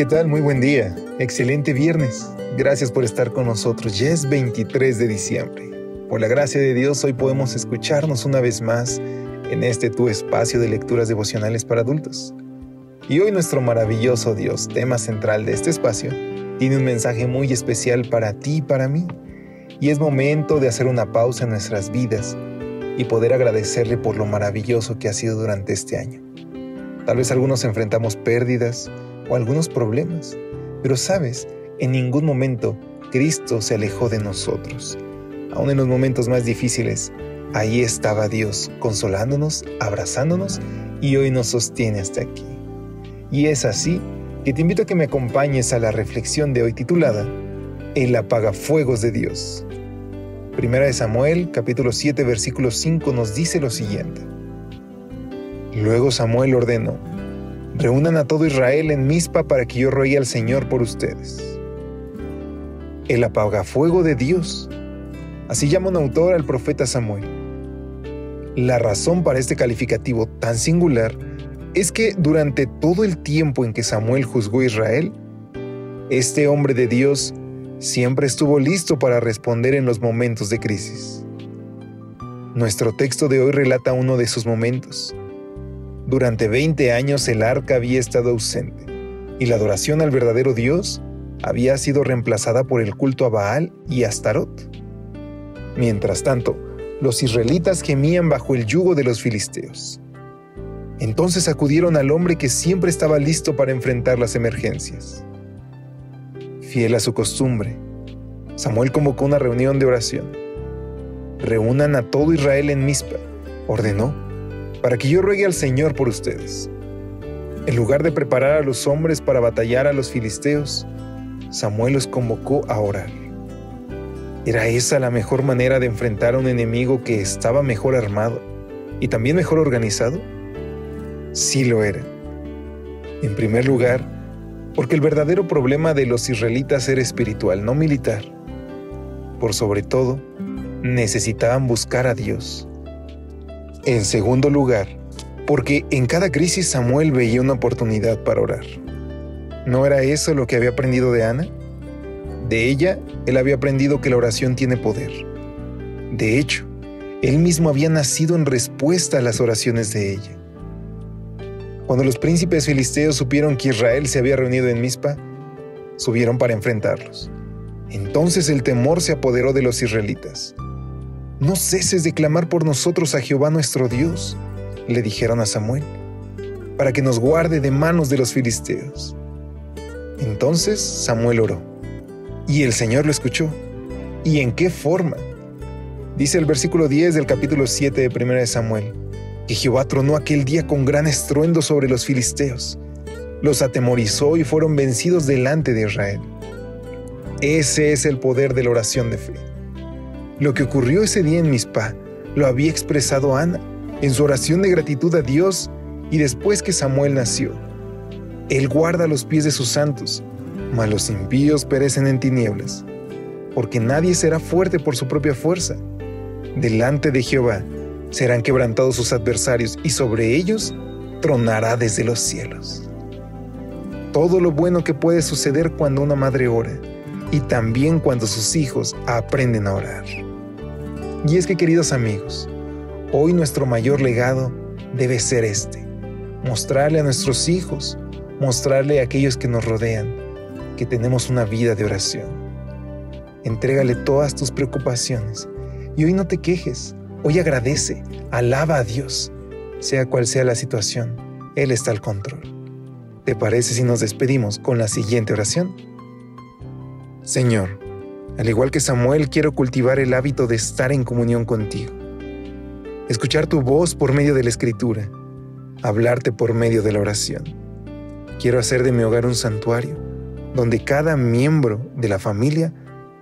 ¿Qué tal? Muy buen día. Excelente viernes. Gracias por estar con nosotros. Ya es 23 de diciembre. Por la gracia de Dios hoy podemos escucharnos una vez más en este tu espacio de lecturas devocionales para adultos. Y hoy nuestro maravilloso Dios, tema central de este espacio, tiene un mensaje muy especial para ti y para mí. Y es momento de hacer una pausa en nuestras vidas y poder agradecerle por lo maravilloso que ha sido durante este año. Tal vez algunos enfrentamos pérdidas, o algunos problemas. Pero sabes, en ningún momento Cristo se alejó de nosotros. Aún en los momentos más difíciles, ahí estaba Dios, consolándonos, abrazándonos y hoy nos sostiene hasta aquí. Y es así que te invito a que me acompañes a la reflexión de hoy titulada El apagafuegos de Dios. Primera de Samuel, capítulo 7, versículo 5 nos dice lo siguiente. Luego Samuel ordenó, Reúnan a todo Israel en Mizpa para que yo rogue al Señor por ustedes. El apagafuego de Dios. Así llama un autor al profeta Samuel. La razón para este calificativo tan singular es que durante todo el tiempo en que Samuel juzgó a Israel, este hombre de Dios siempre estuvo listo para responder en los momentos de crisis. Nuestro texto de hoy relata uno de sus momentos, durante 20 años el arca había estado ausente y la adoración al verdadero Dios había sido reemplazada por el culto a Baal y Astarot. Mientras tanto, los israelitas gemían bajo el yugo de los filisteos. Entonces acudieron al hombre que siempre estaba listo para enfrentar las emergencias. Fiel a su costumbre, Samuel convocó una reunión de oración. Reúnan a todo Israel en Mizpa, ordenó para que yo ruegue al Señor por ustedes. En lugar de preparar a los hombres para batallar a los filisteos, Samuel los convocó a orar. ¿Era esa la mejor manera de enfrentar a un enemigo que estaba mejor armado y también mejor organizado? Sí lo era. En primer lugar, porque el verdadero problema de los israelitas era espiritual, no militar. Por sobre todo, necesitaban buscar a Dios. En segundo lugar, porque en cada crisis Samuel veía una oportunidad para orar. ¿No era eso lo que había aprendido de Ana? De ella, él había aprendido que la oración tiene poder. De hecho, él mismo había nacido en respuesta a las oraciones de ella. Cuando los príncipes filisteos supieron que Israel se había reunido en Mizpa, subieron para enfrentarlos. Entonces el temor se apoderó de los israelitas. No ceses de clamar por nosotros a Jehová nuestro Dios, le dijeron a Samuel, para que nos guarde de manos de los filisteos. Entonces Samuel oró, y el Señor lo escuchó. ¿Y en qué forma? Dice el versículo 10 del capítulo 7 de 1 de Samuel, que Jehová tronó aquel día con gran estruendo sobre los filisteos, los atemorizó y fueron vencidos delante de Israel. Ese es el poder de la oración de fe. Lo que ocurrió ese día en Mispa lo había expresado Ana en su oración de gratitud a Dios y después que Samuel nació. Él guarda los pies de sus santos, mas los impíos perecen en tinieblas, porque nadie será fuerte por su propia fuerza. Delante de Jehová serán quebrantados sus adversarios y sobre ellos tronará desde los cielos. Todo lo bueno que puede suceder cuando una madre ora y también cuando sus hijos aprenden a orar. Y es que queridos amigos, hoy nuestro mayor legado debe ser este, mostrarle a nuestros hijos, mostrarle a aquellos que nos rodean, que tenemos una vida de oración. Entrégale todas tus preocupaciones y hoy no te quejes, hoy agradece, alaba a Dios, sea cual sea la situación, Él está al control. ¿Te parece si nos despedimos con la siguiente oración? Señor, al igual que Samuel, quiero cultivar el hábito de estar en comunión contigo. escuchar tu voz por medio de la escritura, hablarte por medio de la oración. Quiero hacer de mi hogar un santuario donde cada miembro de la familia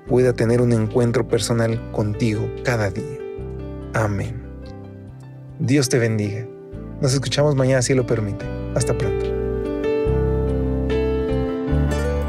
pueda tener un encuentro personal contigo cada día. Amén. Dios te bendiga. Nos escuchamos mañana si lo permite. Hasta pronto.